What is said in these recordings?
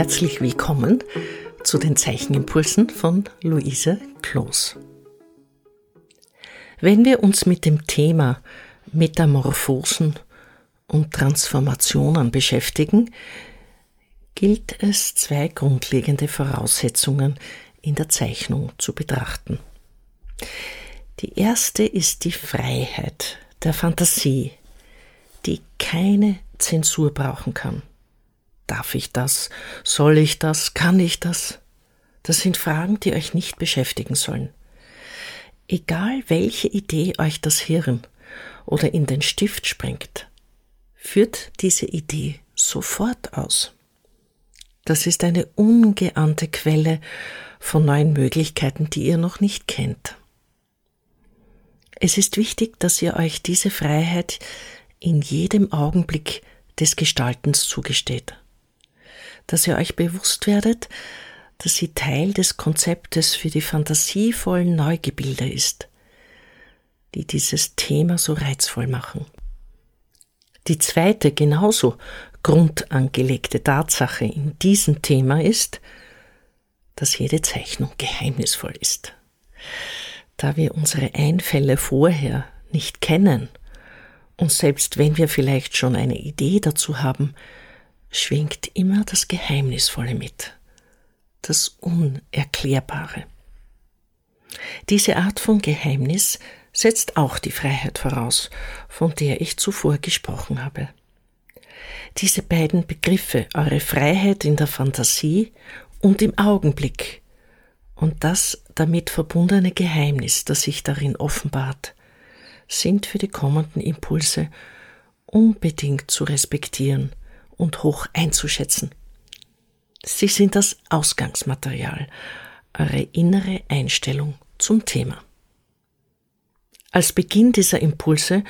Herzlich willkommen zu den Zeichenimpulsen von Luise Kloos. Wenn wir uns mit dem Thema Metamorphosen und Transformationen beschäftigen, gilt es zwei grundlegende Voraussetzungen in der Zeichnung zu betrachten. Die erste ist die Freiheit der Fantasie, die keine Zensur brauchen kann. Darf ich das? Soll ich das? Kann ich das? Das sind Fragen, die euch nicht beschäftigen sollen. Egal welche Idee euch das Hirn oder in den Stift springt, führt diese Idee sofort aus. Das ist eine ungeahnte Quelle von neuen Möglichkeiten, die ihr noch nicht kennt. Es ist wichtig, dass ihr euch diese Freiheit in jedem Augenblick des Gestaltens zugesteht dass ihr euch bewusst werdet, dass sie Teil des Konzeptes für die fantasievollen Neugebilde ist, die dieses Thema so reizvoll machen. Die zweite, genauso grundangelegte Tatsache in diesem Thema ist, dass jede Zeichnung geheimnisvoll ist. Da wir unsere Einfälle vorher nicht kennen und selbst wenn wir vielleicht schon eine Idee dazu haben, schwingt immer das Geheimnisvolle mit, das Unerklärbare. Diese Art von Geheimnis setzt auch die Freiheit voraus, von der ich zuvor gesprochen habe. Diese beiden Begriffe, eure Freiheit in der Fantasie und im Augenblick und das damit verbundene Geheimnis, das sich darin offenbart, sind für die kommenden Impulse unbedingt zu respektieren und hoch einzuschätzen. Sie sind das Ausgangsmaterial, eure innere Einstellung zum Thema. Als Beginn dieser Impulse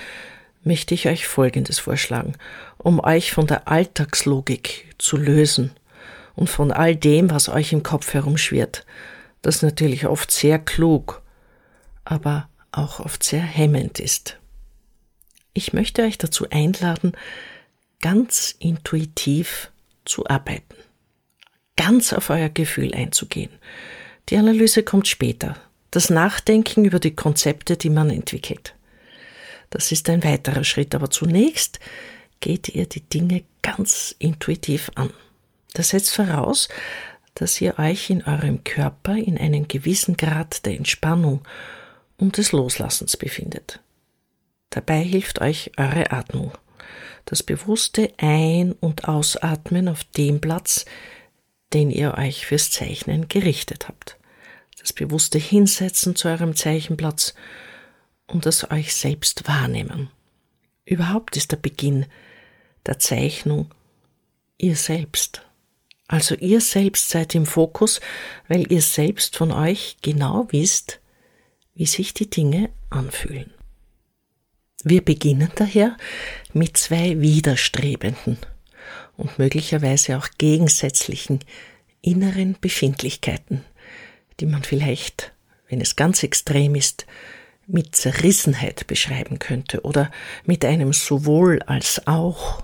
möchte ich euch Folgendes vorschlagen, um euch von der Alltagslogik zu lösen und von all dem, was euch im Kopf herumschwirrt, das natürlich oft sehr klug, aber auch oft sehr hemmend ist. Ich möchte euch dazu einladen, ganz intuitiv zu arbeiten, ganz auf euer Gefühl einzugehen. Die Analyse kommt später, das Nachdenken über die Konzepte, die man entwickelt. Das ist ein weiterer Schritt, aber zunächst geht ihr die Dinge ganz intuitiv an. Das setzt voraus, dass ihr euch in eurem Körper in einem gewissen Grad der Entspannung und des Loslassens befindet. Dabei hilft euch eure Atmung das bewusste Ein- und Ausatmen auf dem Platz, den ihr euch fürs Zeichnen gerichtet habt. Das bewusste Hinsetzen zu eurem Zeichenplatz und das euch selbst wahrnehmen. Überhaupt ist der Beginn der Zeichnung ihr selbst. Also ihr selbst seid im Fokus, weil ihr selbst von euch genau wisst, wie sich die Dinge anfühlen. Wir beginnen daher mit zwei widerstrebenden und möglicherweise auch gegensätzlichen inneren Befindlichkeiten, die man vielleicht, wenn es ganz extrem ist, mit Zerrissenheit beschreiben könnte oder mit einem sowohl als auch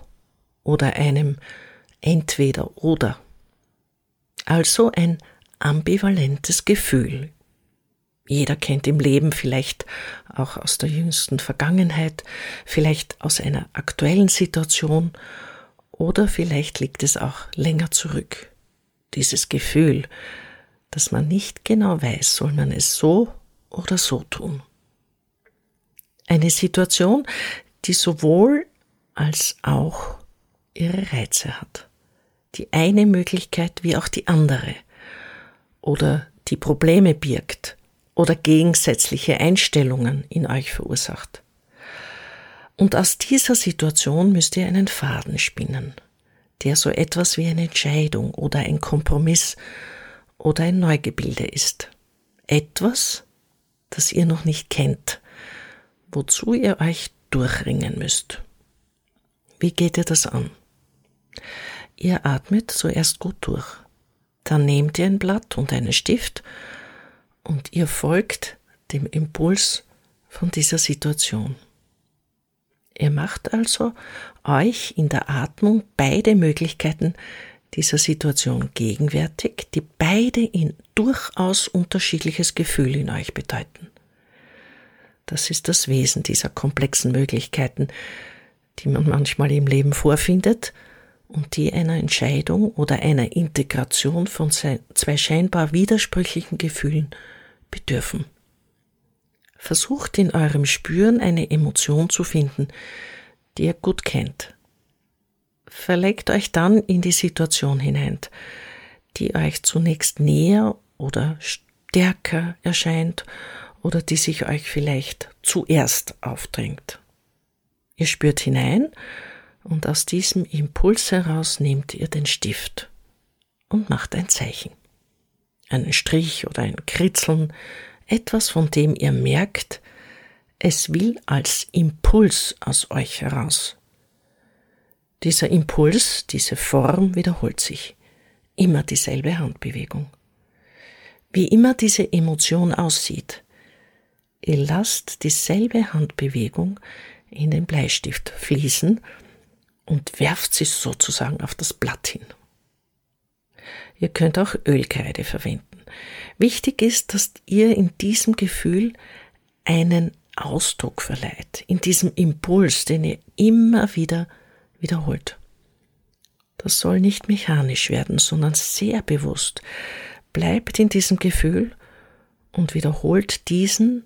oder einem entweder oder. Also ein ambivalentes Gefühl jeder kennt im Leben vielleicht auch aus der jüngsten Vergangenheit, vielleicht aus einer aktuellen Situation oder vielleicht liegt es auch länger zurück. Dieses Gefühl, dass man nicht genau weiß, soll man es so oder so tun. Eine Situation, die sowohl als auch ihre Reize hat. Die eine Möglichkeit wie auch die andere. Oder die Probleme birgt oder gegensätzliche Einstellungen in euch verursacht. Und aus dieser Situation müsst ihr einen Faden spinnen, der so etwas wie eine Entscheidung oder ein Kompromiss oder ein Neugebilde ist. Etwas, das ihr noch nicht kennt, wozu ihr euch durchringen müsst. Wie geht ihr das an? Ihr atmet zuerst gut durch. Dann nehmt ihr ein Blatt und einen Stift und ihr folgt dem Impuls von dieser Situation. Ihr macht also euch in der Atmung beide Möglichkeiten, dieser Situation gegenwärtig, die beide in durchaus unterschiedliches Gefühl in euch bedeuten. Das ist das Wesen dieser komplexen Möglichkeiten, die man manchmal im Leben vorfindet und die einer Entscheidung oder einer Integration von zwei scheinbar widersprüchlichen Gefühlen bedürfen. Versucht in eurem Spüren eine Emotion zu finden, die ihr gut kennt. Verlegt euch dann in die Situation hinein, die euch zunächst näher oder stärker erscheint oder die sich euch vielleicht zuerst aufdrängt. Ihr spürt hinein und aus diesem Impuls heraus nehmt ihr den Stift und macht ein Zeichen. Einen Strich oder ein Kritzeln, etwas, von dem ihr merkt, es will als Impuls aus euch heraus. Dieser Impuls, diese Form wiederholt sich. Immer dieselbe Handbewegung. Wie immer diese Emotion aussieht, ihr lasst dieselbe Handbewegung in den Bleistift fließen und werft sie sozusagen auf das Blatt hin. Ihr könnt auch Ölkreide verwenden. Wichtig ist, dass ihr in diesem Gefühl einen Ausdruck verleiht, in diesem Impuls, den ihr immer wieder wiederholt. Das soll nicht mechanisch werden, sondern sehr bewusst. Bleibt in diesem Gefühl und wiederholt diesen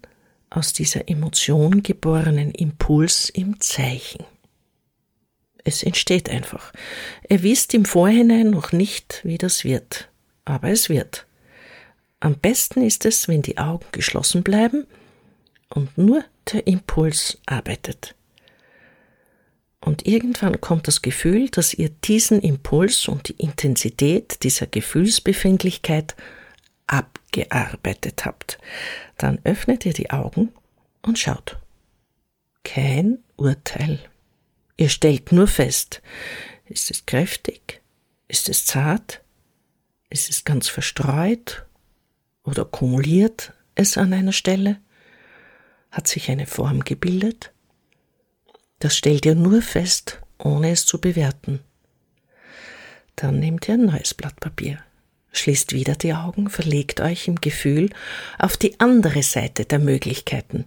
aus dieser Emotion geborenen Impuls im Zeichen. Es entsteht einfach. Ihr wisst im Vorhinein noch nicht, wie das wird, aber es wird. Am besten ist es, wenn die Augen geschlossen bleiben und nur der Impuls arbeitet. Und irgendwann kommt das Gefühl, dass ihr diesen Impuls und die Intensität dieser Gefühlsbefindlichkeit abgearbeitet habt. Dann öffnet ihr die Augen und schaut. Kein Urteil. Ihr stellt nur fest, ist es kräftig? Ist es zart? Ist es ganz verstreut? Oder kumuliert es an einer Stelle? Hat sich eine Form gebildet? Das stellt ihr nur fest, ohne es zu bewerten. Dann nehmt ihr ein neues Blatt Papier, schließt wieder die Augen, verlegt euch im Gefühl auf die andere Seite der Möglichkeiten,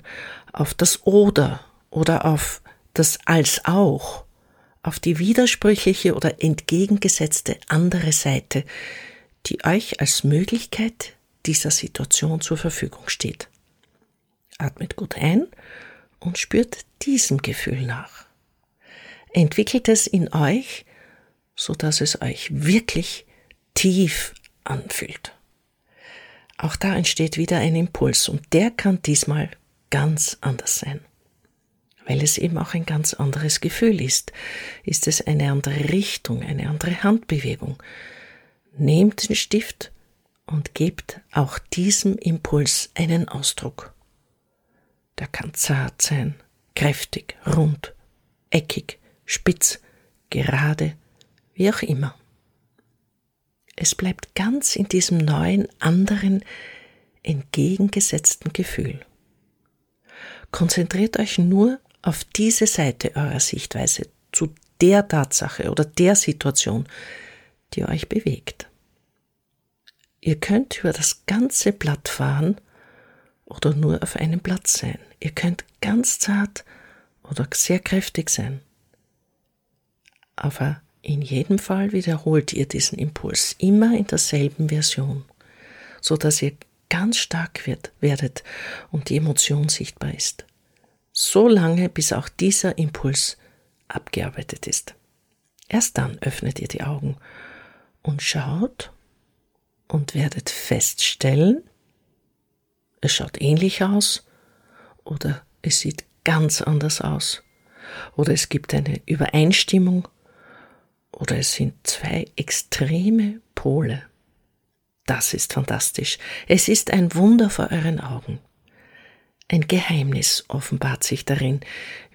auf das Oder oder auf das als auch auf die widersprüchliche oder entgegengesetzte andere Seite, die euch als Möglichkeit dieser Situation zur Verfügung steht. Atmet gut ein und spürt diesem Gefühl nach. Entwickelt es in euch, so dass es euch wirklich tief anfühlt. Auch da entsteht wieder ein Impuls und der kann diesmal ganz anders sein weil es eben auch ein ganz anderes Gefühl ist. Ist es eine andere Richtung, eine andere Handbewegung. Nehmt den Stift und gebt auch diesem Impuls einen Ausdruck. Der kann zart sein, kräftig, rund, eckig, spitz, gerade, wie auch immer. Es bleibt ganz in diesem neuen, anderen, entgegengesetzten Gefühl. Konzentriert euch nur auf diese Seite eurer Sichtweise zu der Tatsache oder der Situation, die euch bewegt. Ihr könnt über das ganze Blatt fahren oder nur auf einem Blatt sein. Ihr könnt ganz zart oder sehr kräftig sein. Aber in jedem Fall wiederholt ihr diesen Impuls immer in derselben Version, so dass ihr ganz stark wird, werdet und die Emotion sichtbar ist so lange, bis auch dieser Impuls abgearbeitet ist. Erst dann öffnet ihr die Augen und schaut und werdet feststellen, es schaut ähnlich aus oder es sieht ganz anders aus oder es gibt eine Übereinstimmung oder es sind zwei extreme Pole. Das ist fantastisch. Es ist ein Wunder vor euren Augen. Ein Geheimnis offenbart sich darin,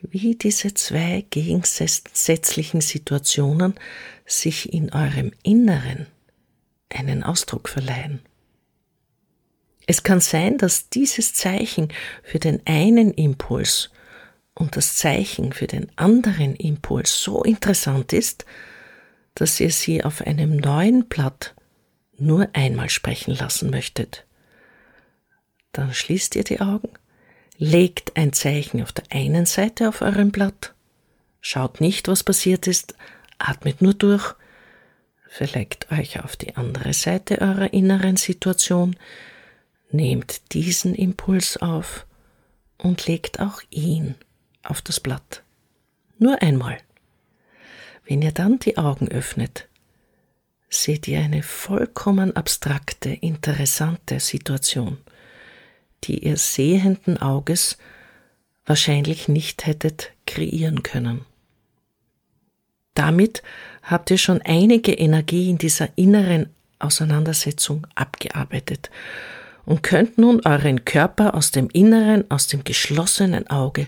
wie diese zwei gegensätzlichen Situationen sich in eurem Inneren einen Ausdruck verleihen. Es kann sein, dass dieses Zeichen für den einen Impuls und das Zeichen für den anderen Impuls so interessant ist, dass ihr sie auf einem neuen Blatt nur einmal sprechen lassen möchtet. Dann schließt ihr die Augen, legt ein Zeichen auf der einen Seite auf eurem Blatt, schaut nicht, was passiert ist, atmet nur durch, verlegt euch auf die andere Seite eurer inneren Situation, nehmt diesen Impuls auf und legt auch ihn auf das Blatt. Nur einmal. Wenn ihr dann die Augen öffnet, seht ihr eine vollkommen abstrakte, interessante Situation, die ihr sehenden Auges wahrscheinlich nicht hättet kreieren können. Damit habt ihr schon einige Energie in dieser inneren Auseinandersetzung abgearbeitet und könnt nun euren Körper aus dem inneren, aus dem geschlossenen Auge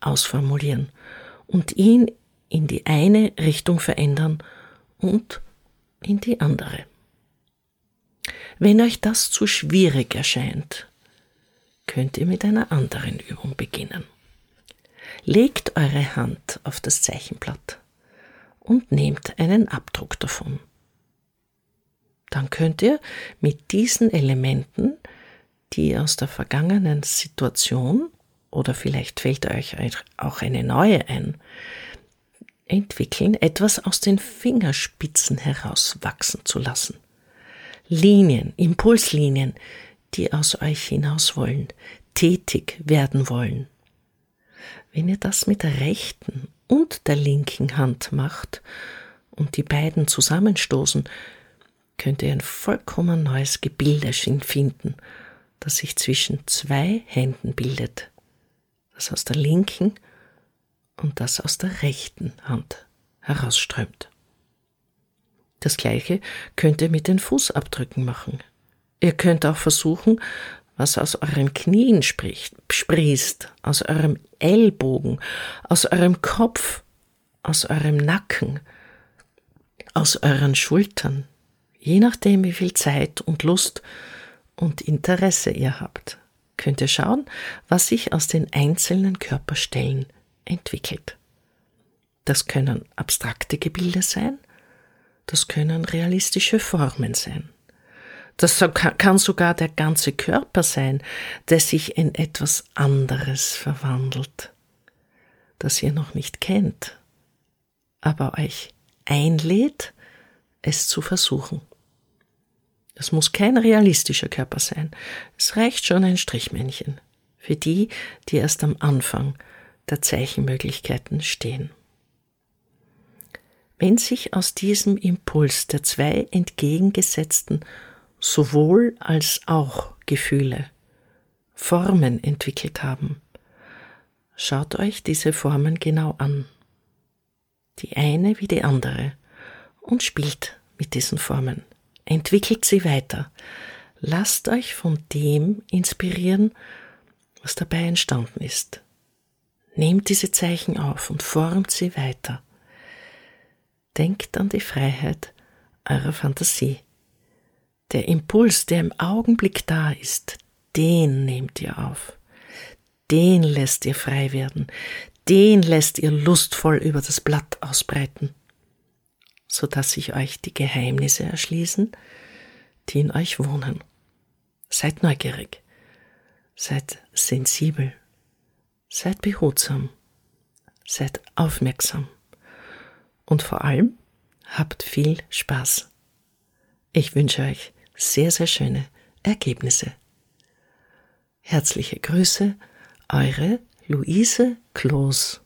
ausformulieren und ihn in die eine Richtung verändern und in die andere. Wenn euch das zu schwierig erscheint, könnt ihr mit einer anderen Übung beginnen. Legt eure Hand auf das Zeichenblatt und nehmt einen Abdruck davon. Dann könnt ihr mit diesen Elementen, die aus der vergangenen Situation oder vielleicht fällt euch auch eine neue ein, entwickeln, etwas aus den Fingerspitzen heraus wachsen zu lassen. Linien, Impulslinien, die aus euch hinaus wollen, tätig werden wollen. Wenn ihr das mit der rechten und der linken Hand macht und die beiden zusammenstoßen, könnt ihr ein vollkommen neues Gebilde finden, das sich zwischen zwei Händen bildet. Das aus der linken und das aus der rechten Hand herausströmt. Das gleiche könnt ihr mit den Fußabdrücken machen. Ihr könnt auch versuchen, was aus euren Knien spricht, sprießt, aus eurem Ellbogen, aus eurem Kopf, aus eurem Nacken, aus euren Schultern, je nachdem, wie viel Zeit und Lust und Interesse ihr habt, könnt ihr schauen, was sich aus den einzelnen Körperstellen entwickelt. Das können abstrakte Gebilde sein, das können realistische Formen sein. Das kann sogar der ganze Körper sein, der sich in etwas anderes verwandelt, das ihr noch nicht kennt, aber euch einlädt, es zu versuchen. Es muss kein realistischer Körper sein. Es reicht schon ein Strichmännchen für die, die erst am Anfang der Zeichenmöglichkeiten stehen. Wenn sich aus diesem Impuls der zwei entgegengesetzten sowohl als auch Gefühle Formen entwickelt haben, schaut euch diese Formen genau an, die eine wie die andere, und spielt mit diesen Formen, entwickelt sie weiter, lasst euch von dem inspirieren, was dabei entstanden ist. Nehmt diese Zeichen auf und formt sie weiter. Denkt an die Freiheit eurer Fantasie. Der Impuls, der im Augenblick da ist, den nehmt ihr auf. Den lässt ihr frei werden. Den lässt ihr lustvoll über das Blatt ausbreiten, so dass sich euch die Geheimnisse erschließen, die in euch wohnen. Seid neugierig. Seid sensibel Seid behutsam, seid aufmerksam und vor allem habt viel Spaß. Ich wünsche euch sehr, sehr schöne Ergebnisse. Herzliche Grüße, eure Luise Kloß.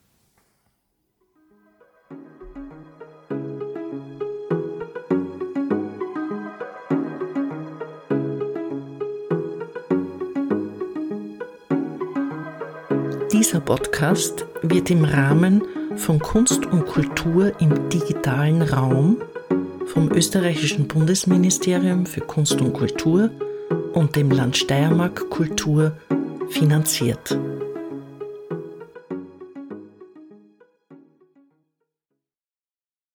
Dieser Podcast wird im Rahmen von Kunst und Kultur im digitalen Raum vom österreichischen Bundesministerium für Kunst und Kultur und dem Land Steiermark Kultur finanziert.